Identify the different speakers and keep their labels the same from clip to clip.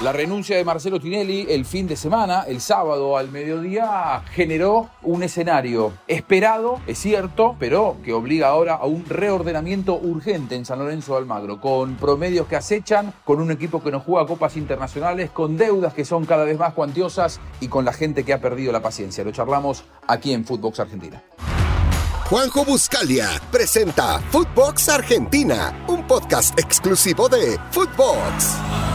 Speaker 1: La renuncia de Marcelo Tinelli el fin de semana, el sábado al mediodía, generó un escenario esperado, es cierto, pero que obliga ahora a un reordenamiento urgente en San Lorenzo de Almagro, con promedios que acechan, con un equipo que no juega copas internacionales, con deudas que son cada vez más cuantiosas y con la gente que ha perdido la paciencia. Lo charlamos aquí en Footbox Argentina.
Speaker 2: Juanjo Buscalia presenta Footbox Argentina, un podcast exclusivo de Footbox.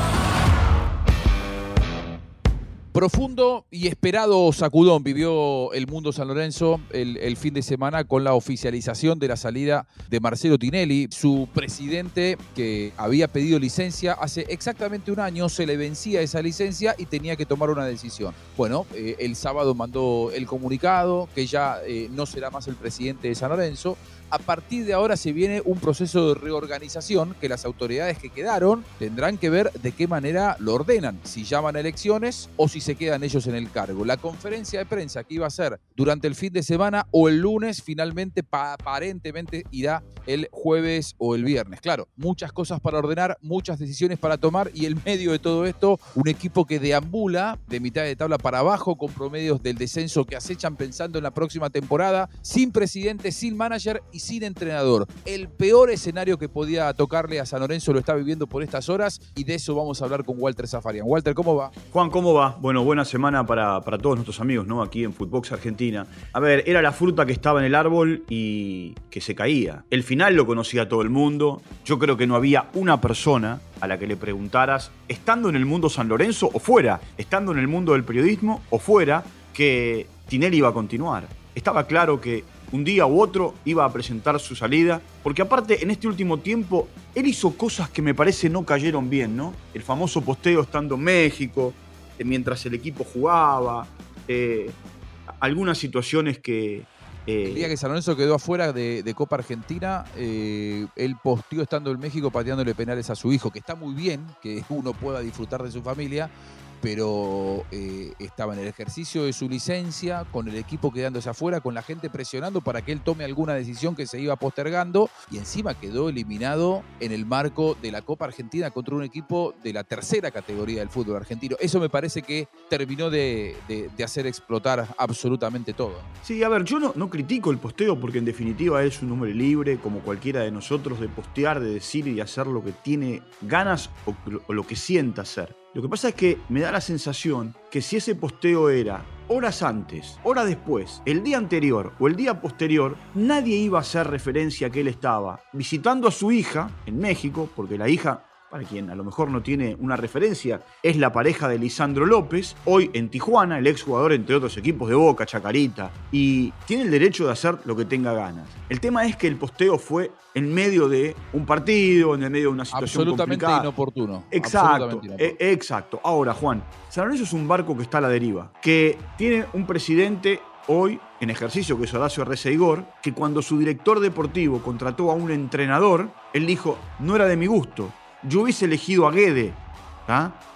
Speaker 1: Profundo y esperado sacudón vivió el mundo San Lorenzo el, fin de semana con la oficialización de la salida de Marcelo Tinelli, su presidente que había pedido licencia hace exactamente un año, se le vencía esa licencia y tenía que tomar una decisión. Bueno, eh, el sábado mandó el comunicado que ya eh, no será más el presidente de San Lorenzo a partir de ahora se viene un proceso de reorganización que las autoridades que quedaron tendrán que ver de qué manera lo ordenan, si llaman a elecciones o si se quedan ellos en el cargo. La conferencia de prensa que iba a ser durante el fin de semana o el lunes finalmente aparentemente irá el jueves o el viernes. Claro, muchas cosas para ordenar, muchas decisiones para tomar y en medio de todo esto un equipo que deambula de mitad de tabla para abajo con promedios del descenso que acechan pensando en la próxima temporada, sin presidente, sin manager sin entrenador. El peor escenario que podía tocarle a San Lorenzo lo está viviendo por estas horas y de eso vamos a hablar con Walter Zafarian. Walter, ¿cómo va?
Speaker 3: Juan, ¿cómo va? Bueno, buena semana para, para todos nuestros amigos, ¿no? Aquí en Footbox Argentina. A ver, era la fruta que estaba en el árbol y que se caía. El final lo conocía todo el mundo. Yo creo que no había una persona a la que le preguntaras, estando en el mundo San Lorenzo o fuera, estando en el mundo del periodismo o fuera, que Tinelli iba a continuar. Estaba claro que un día u otro iba a presentar su salida, porque aparte en este último tiempo él hizo cosas que me parece no cayeron bien, ¿no? El famoso posteo estando en México, eh, mientras el equipo jugaba, eh, algunas situaciones que...
Speaker 1: Eh, el día que San Lorenzo quedó afuera de, Copa Argentina, él posteó estando en México pateándole penales a su hijo, que está muy bien que uno pueda disfrutar de su familia, pero eh, estaba en el ejercicio de su licencia, con el equipo quedándose afuera, con la gente presionando para que él tome alguna decisión que se iba postergando y encima quedó eliminado en el marco de la Copa Argentina contra un equipo de la tercera categoría del fútbol argentino. Eso me parece que terminó de, hacer explotar absolutamente todo.
Speaker 3: Sí, a ver, yo no, no critico el posteo porque en definitiva es un hombre libre, como cualquiera de nosotros, de postear, de decir y de hacer lo que tiene ganas o lo que sienta hacer. Lo que pasa es que me da la sensación que si ese posteo era horas antes, horas después, el día anterior o el día posterior, nadie iba a hacer referencia a que él estaba visitando a su hija en México, porque la hija para quien a lo mejor no tiene una referencia, es la pareja de Lisandro López, hoy en Tijuana, el exjugador entre otros equipos de Boca, Chacarita, y tiene el derecho de hacer lo que tenga ganas. El tema es que el posteo fue en medio de un partido, en medio de una situación
Speaker 1: Absolutamente inoportuno.
Speaker 3: Exacto, e, exacto. Ahora, Juan, San Lorenzo es un barco que está a la deriva, que tiene un presidente hoy en ejercicio, que es Horacio Receigor, que cuando su director deportivo contrató a un entrenador, él dijo, no era de mi gusto, yo hubiese elegido a Guede,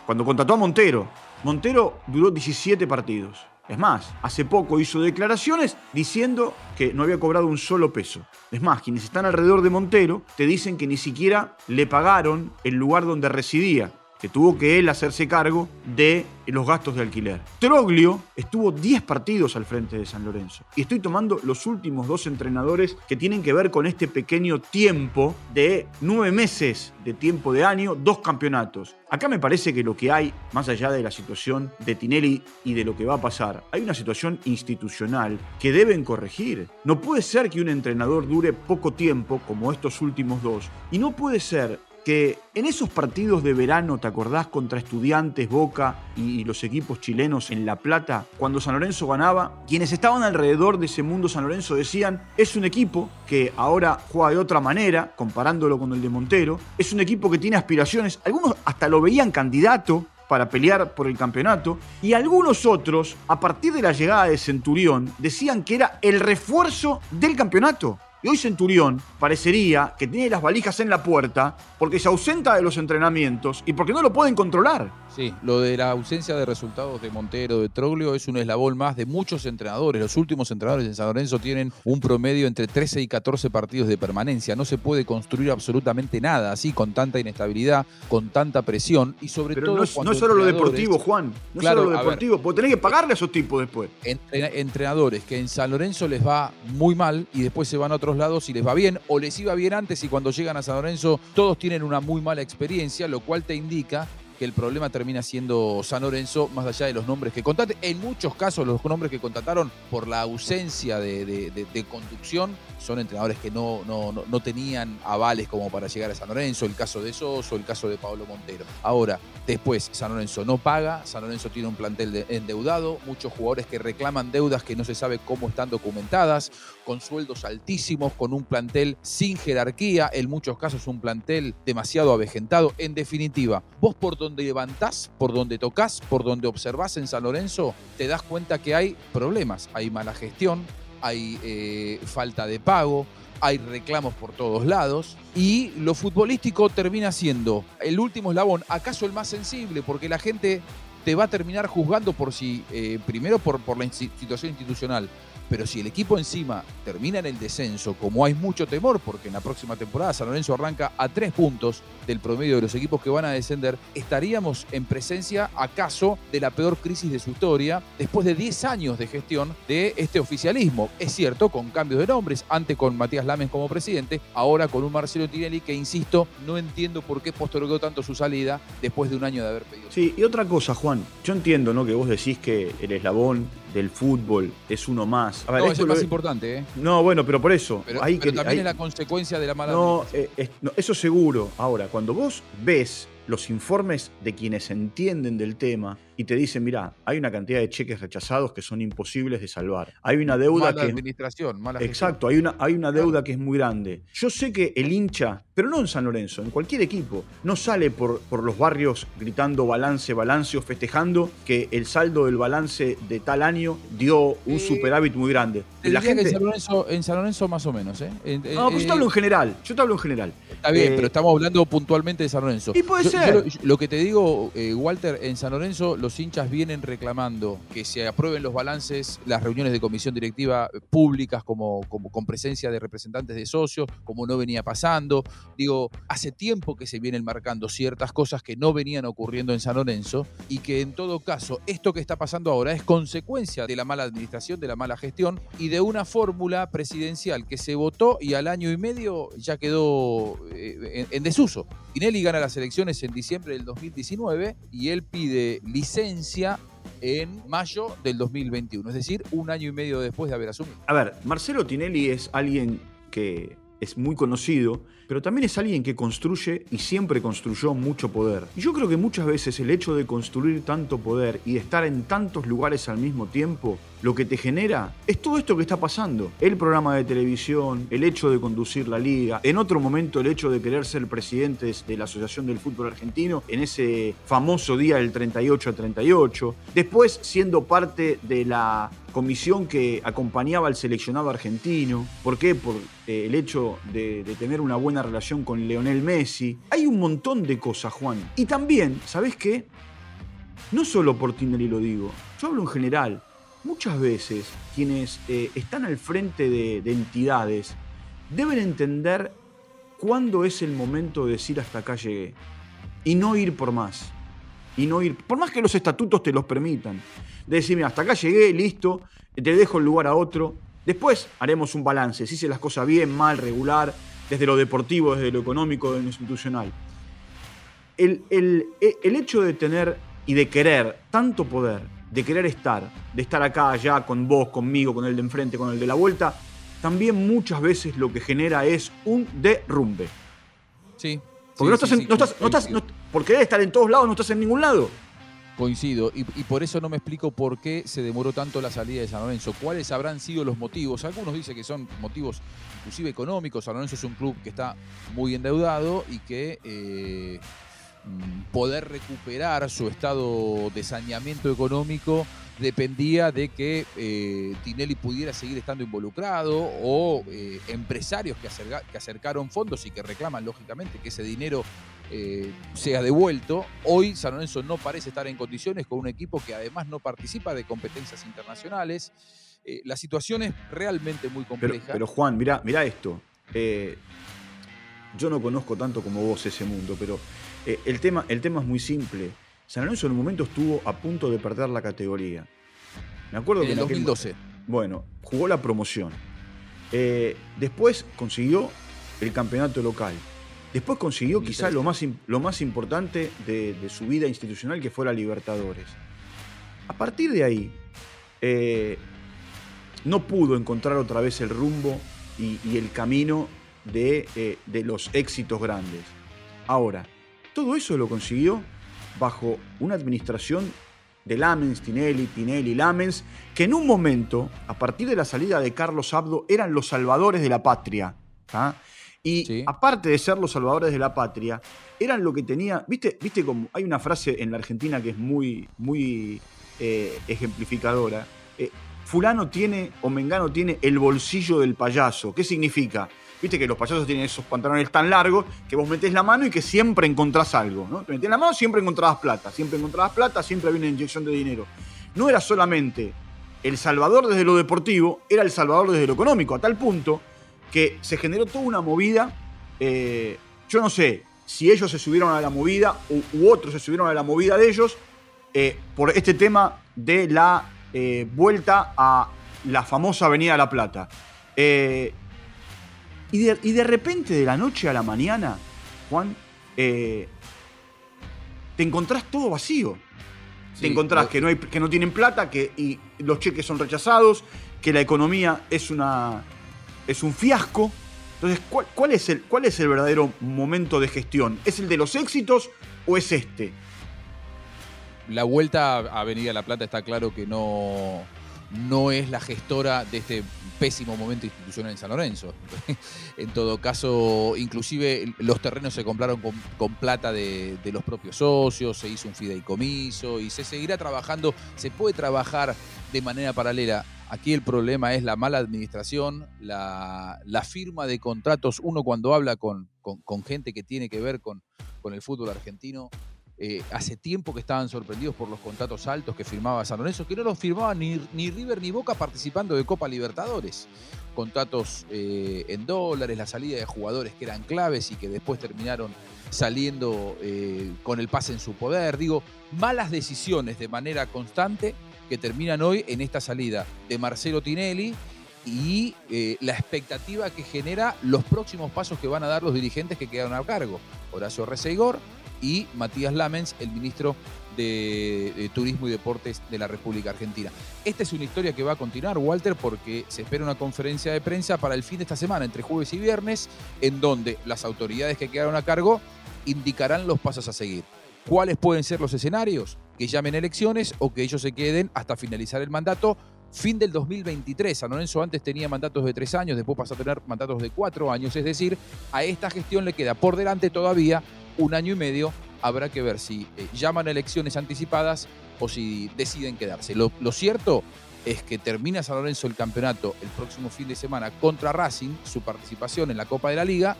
Speaker 3: cuando contrató a Montero. Montero duró 17 partidos. Es más, hace poco hizo declaraciones diciendo que no había cobrado un solo peso. Es más, quienes están alrededor de Montero te dicen que ni siquiera le pagaron el lugar donde residía que tuvo que él hacerse cargo de los gastos de alquiler. Troglio estuvo 10 partidos al frente de San Lorenzo. Y estoy tomando los últimos dos entrenadores que tienen que ver con este pequeño tiempo de nueve meses de tiempo de año, dos campeonatos. Acá me parece que lo que hay, más allá de la situación de Tinelli y de lo que va a pasar, hay una situación institucional que deben corregir. No puede ser que un entrenador dure poco tiempo, como estos últimos dos, y no puede ser que en esos partidos de verano, ¿te acordás? Contra estudiantes, Boca y los equipos chilenos en La Plata, cuando San Lorenzo ganaba, quienes estaban alrededor de ese mundo San Lorenzo decían, es un equipo que ahora juega de otra manera, comparándolo con el de Montero, es un equipo que tiene aspiraciones, algunos hasta lo veían candidato para pelear por el campeonato, y algunos otros, a partir de la llegada de Centurión, decían que era el refuerzo del campeonato. Y hoy Centurión parecería que tiene las valijas en la puerta porque se ausenta de los entrenamientos y porque no lo pueden controlar.
Speaker 1: Sí, lo de la ausencia de resultados de Montero, de Troglio, es un eslabón más de muchos entrenadores. Los últimos entrenadores en San Lorenzo tienen un promedio entre 13 y 14 partidos de permanencia. No se puede construir absolutamente nada así, con tanta inestabilidad, con tanta presión y sobre
Speaker 3: Pero
Speaker 1: todo.
Speaker 3: no es, no solo lo deportivo, Juan. No
Speaker 1: Claro,
Speaker 3: es solo lo
Speaker 1: a ver.
Speaker 3: deportivo, porque tenés que pagarle a esos tipos después.
Speaker 1: entre- entrenadores que en San Lorenzo les va muy mal y después se van a otros lados y les va bien, o les iba bien antes y cuando llegan a San Lorenzo todos tienen una muy mala experiencia, lo cual te indica que el problema termina siendo San Lorenzo, más allá de los nombres que contate. En muchos casos, los nombres que contrataron por la ausencia de, conducción son entrenadores que no, no, no- tenían avales como para llegar a San Lorenzo. El caso de Soso, el caso de Pablo Montero. Ahora, después, San Lorenzo no paga, San Lorenzo tiene un plantel de- endeudado, muchos jugadores que reclaman deudas que no se sabe cómo están documentadas, con sueldos altísimos, con un plantel sin jerarquía, en muchos casos un plantel demasiado avejentado. En definitiva, vos por donde levantás, por donde tocas, por donde observás en San Lorenzo, te das cuenta que hay problemas, hay mala gestión, hay eh, falta de pago, hay reclamos por todos lados y lo futbolístico termina siendo el último eslabón, acaso el más sensible, porque la gente te va a terminar juzgando por si, eh, primero por, por la situación institucional, pero si el equipo encima termina en el descenso, como hay mucho temor, porque en la próxima temporada San Lorenzo arranca a tres puntos del promedio de los equipos que van a descender, estaríamos en presencia, acaso, de la peor crisis de su historia, después de 10 años de gestión de este oficialismo. Es cierto, con cambios de nombres, antes con Matías Lames como presidente, ahora con un Marcelo Tinelli que, insisto, no entiendo por qué postergó tanto su salida después de un año de haber pedido.
Speaker 3: Sí, y otra cosa, Juan. Yo entiendo, ¿no? Que vos decís que el eslabón del fútbol es uno más. A ver,
Speaker 1: no, es el más importante, ¿eh?
Speaker 3: No, bueno, pero por eso.
Speaker 1: Pero,
Speaker 3: hay
Speaker 1: pero
Speaker 3: que-
Speaker 1: también
Speaker 3: hay-
Speaker 1: es la consecuencia de la mala
Speaker 3: No, eh, es- no, eso seguro. Ahora, cuando vos ves los informes de quienes entienden del tema y te dicen, mira, hay una cantidad de cheques rechazados que son imposibles de salvar. Hay una deuda
Speaker 1: mala
Speaker 3: que...
Speaker 1: administración, mala.
Speaker 3: Exacto, hay una, hay una deuda que es muy grande. Yo sé que el hincha, pero no en San Lorenzo, en cualquier equipo, no sale por, por los barrios gritando balance, balance o festejando que el saldo del balance de tal año dio un
Speaker 1: Eh,
Speaker 3: superávit muy grande.
Speaker 1: Te
Speaker 3: La
Speaker 1: que
Speaker 3: gente...
Speaker 1: en San, Lorenzo, en San Lorenzo más o menos, ¿eh?
Speaker 3: No, pues yo
Speaker 1: eh,
Speaker 3: te hablo en general. Yo te hablo en general.
Speaker 1: Está bien,
Speaker 3: Eh,
Speaker 1: pero estamos hablando puntualmente de San Lorenzo.
Speaker 3: Y puede
Speaker 1: Yo-
Speaker 3: ser.
Speaker 1: yo lo, yo- lo que te digo, eh, Walter, en San Lorenzo los hinchas vienen reclamando que se aprueben los balances, las reuniones de comisión directiva públicas como, con presencia de representantes de socios, como no venía pasando. Digo, hace tiempo que se vienen marcando ciertas cosas que no venían ocurriendo en San Lorenzo y que en todo caso esto que está pasando ahora es consecuencia de la mala administración, de la mala gestión y de una fórmula presidencial que se votó y al año y medio ya quedó eh, en, en desuso. Tinelli gana las elecciones en diciembre del 2019 y él pide licencia en mayo del 2021, es decir, un año y medio después de haber asumido.
Speaker 3: A ver, Marcelo Tinelli es alguien que es muy conocido, pero también es alguien que construye y siempre construyó mucho poder. Y yo creo que muchas veces el hecho de construir tanto poder y de estar en tantos lugares al mismo tiempo, lo que te genera es todo esto que está pasando. El programa de televisión, el hecho de conducir la liga, en otro momento el hecho de querer ser presidente de la Asociación del Fútbol Argentino, en ese famoso día del 38 a 38, después siendo parte de la comisión que acompañaba al seleccionado argentino. ¿Por qué? Por eh, el hecho de, de tener una buena relación con Leonel Messi. Hay un montón de cosas, Juan. Y también, ¿sabes qué? No solo por Tinelli lo digo, yo hablo en general. Muchas veces quienes eh, están al frente de, de entidades deben entender cuándo es el momento de decir hasta acá llegué y no ir por más. Y no ir, por más que los estatutos te los permitan, de decir, hasta acá llegué, listo, te dejo el lugar a otro. Después haremos un balance, si hice las cosas bien, mal, regular, desde lo deportivo, desde lo económico, desde lo institucional. El, el- el hecho de tener y de querer tanto poder, de querer estar, de estar acá, allá, con vos, conmigo, con el de enfrente, con el de la vuelta, también muchas veces lo que genera es un derrumbe.
Speaker 1: Sí.
Speaker 3: Porque
Speaker 1: sí,
Speaker 3: no estás,
Speaker 1: sí,
Speaker 3: en-
Speaker 1: sí,
Speaker 3: no estás, no estás, no- por querer estar en todos lados, no estás en ningún lado.
Speaker 1: Coincido, y, por eso no me explico por qué se demoró tanto la salida de San Lorenzo. ¿Cuáles habrán sido los motivos? Algunos dicen que son motivos inclusive económicos. San Lorenzo es un club que está muy endeudado y que eh, poder recuperar su estado de saneamiento económico dependía de que eh, Tinelli pudiera seguir estando involucrado o eh, empresarios que, que, acercaron fondos y que reclaman lógicamente que ese dinero eh, sea devuelto. Hoy San Lorenzo no parece estar en condiciones con un equipo que además no participa de competencias internacionales. la situación es realmente muy compleja.
Speaker 3: Pero, Juan, mira, mira esto. yo no conozco tanto como vos ese mundo, pero el, tema, el tema es muy simple San Lorenzo en un momento estuvo a punto de perder la categoría.
Speaker 1: Me acuerdo en que en 2012.
Speaker 3: bueno, jugó la promoción. Eh, después consiguió el campeonato local. Después consiguió quizás lo más, lo más importante de, su vida institucional, que fue la Libertadores. A partir de ahí, eh, no pudo encontrar otra vez el rumbo y, el camino de, eh, de los éxitos grandes. Ahora, todo eso lo consiguió bajo una administración de Lamens, Tinelli, Tinelli, Lamens, que en un momento, a partir de la salida de Carlos Abdo, eran los salvadores de la patria. Y aparte de ser los salvadores de la patria, eran lo que tenía, viste, viste como hay una frase en la Argentina que es muy, muy eh, ejemplificadora. Eh, fulano tiene o Mengano tiene el bolsillo del payaso. ¿Qué significa? Viste que los payasos tienen esos pantalones tan largos que vos metés la mano y que siempre encontrás algo, ¿no? Te metés la mano, siempre encontrabas plata, siempre encontrabas plata, siempre había una inyección de dinero. No era solamente el salvador desde lo deportivo, era el salvador desde lo económico, a tal punto que se generó toda una movida. Eh, yo no sé si ellos se subieron a la movida u, otros se subieron a la movida de ellos eh, por este tema de la eh, vuelta a la famosa Avenida La Plata. Y de, repente, de la noche a la mañana, Juan, eh, te encontrás todo vacío. te encontrás que no, hay, que no tienen plata, que y los cheques son rechazados, que la economía es, una, es un fiasco. Entonces, ¿cuál, es el, ¿cuál es el verdadero momento de gestión? ¿Es el de los éxitos o es este?
Speaker 1: La vuelta a Avenida La Plata está claro que no, no es la gestora de este pésimo momento institucional en San Lorenzo. en todo caso, inclusive los terrenos se compraron con, plata de, los propios socios, se hizo un fideicomiso y se seguirá trabajando, se puede trabajar de manera paralela. Aquí el problema es la mala administración, la, firma de contratos. Uno cuando habla con, gente que tiene que ver con, con el fútbol argentino, eh, hace tiempo que estaban sorprendidos por los contratos altos que firmaba San Lorenzo, que no los firmaba ni, River ni Boca participando de Copa Libertadores. Contratos eh, en dólares, la salida de jugadores que eran claves y que después terminaron saliendo eh, con el pase en su poder. Digo, malas decisiones de manera constante que terminan hoy en esta salida de Marcelo Tinelli y la expectativa que genera los próximos pasos que van a dar los dirigentes que quedaron a cargo. Horacio Reseigor, y Matías Lamens, el ministro de, Turismo y Deportes de la República Argentina. Esta es una historia que va a continuar, Walter, porque se espera una conferencia de prensa para el fin de esta semana, entre jueves y viernes, en donde las autoridades que quedaron a cargo indicarán los pasos a seguir. ¿Cuáles pueden ser los escenarios? Que llamen elecciones o que ellos se queden hasta finalizar el mandato. Fin del 2023. San Lorenzo antes tenía mandatos de tres años, después pasó a tener mandatos de cuatro años. Es decir, a esta gestión le queda por delante todavía un año y medio, habrá que ver si eh, llaman elecciones anticipadas o si deciden quedarse. Lo, cierto es que termina San Lorenzo el campeonato el próximo fin de semana contra Racing, su participación en la Copa de la Liga,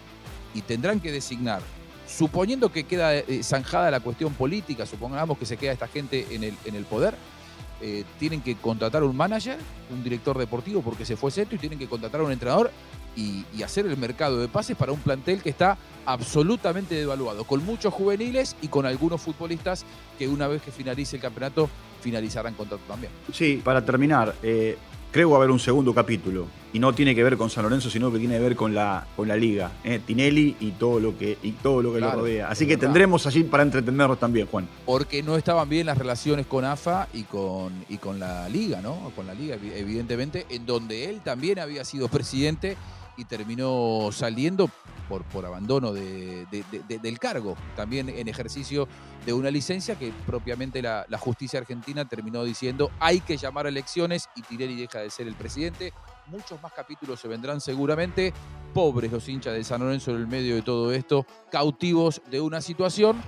Speaker 1: y tendrán que designar, suponiendo que queda eh, zanjada la cuestión política, supongamos que se queda esta gente en el, en el poder, eh, tienen que contratar un manager, un director deportivo porque se fue Seto y tienen que contratar a un entrenador y, hacer el mercado de pases para un plantel que está absolutamente devaluado, con muchos juveniles y con algunos futbolistas que una vez que finalice el campeonato finalizarán contrato también.
Speaker 3: Sí, para terminar, eh, creo haber un segundo capítulo y no tiene que ver con San Lorenzo, sino que tiene que ver con la, con la liga, eh, Tinelli y todo lo que, y todo lo, que lo rodea. Así que tendremos allí para entretenernos también, Juan.
Speaker 1: Porque no estaban bien las relaciones con AFA y con, y con la liga, ¿no? Con la liga, evidentemente, en donde él también había sido presidente y terminó saliendo por, por abandono de, del cargo, también en ejercicio de una licencia que propiamente la, justicia argentina terminó diciendo hay que llamar a elecciones y Tirelli deja de ser el presidente. Muchos más capítulos se vendrán seguramente. Pobres los hinchas de San Lorenzo en el medio de todo esto, cautivos de una situación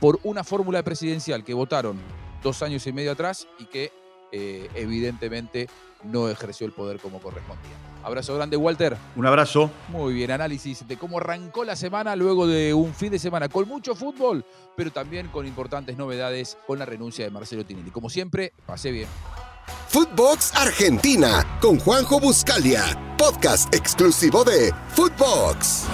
Speaker 1: por una fórmula presidencial que votaron dos años y medio atrás y que eh, evidentemente no ejerció el poder como correspondía. Abrazo grande, Walter.
Speaker 3: Un abrazo.
Speaker 1: Muy bien, análisis de cómo arrancó la semana luego de un fin de semana con mucho fútbol, pero también con importantes novedades con la renuncia de Marcelo Tinelli. Como siempre, pasé bien.
Speaker 2: Footbox Argentina con Juanjo Buscalia, podcast exclusivo de Footbox.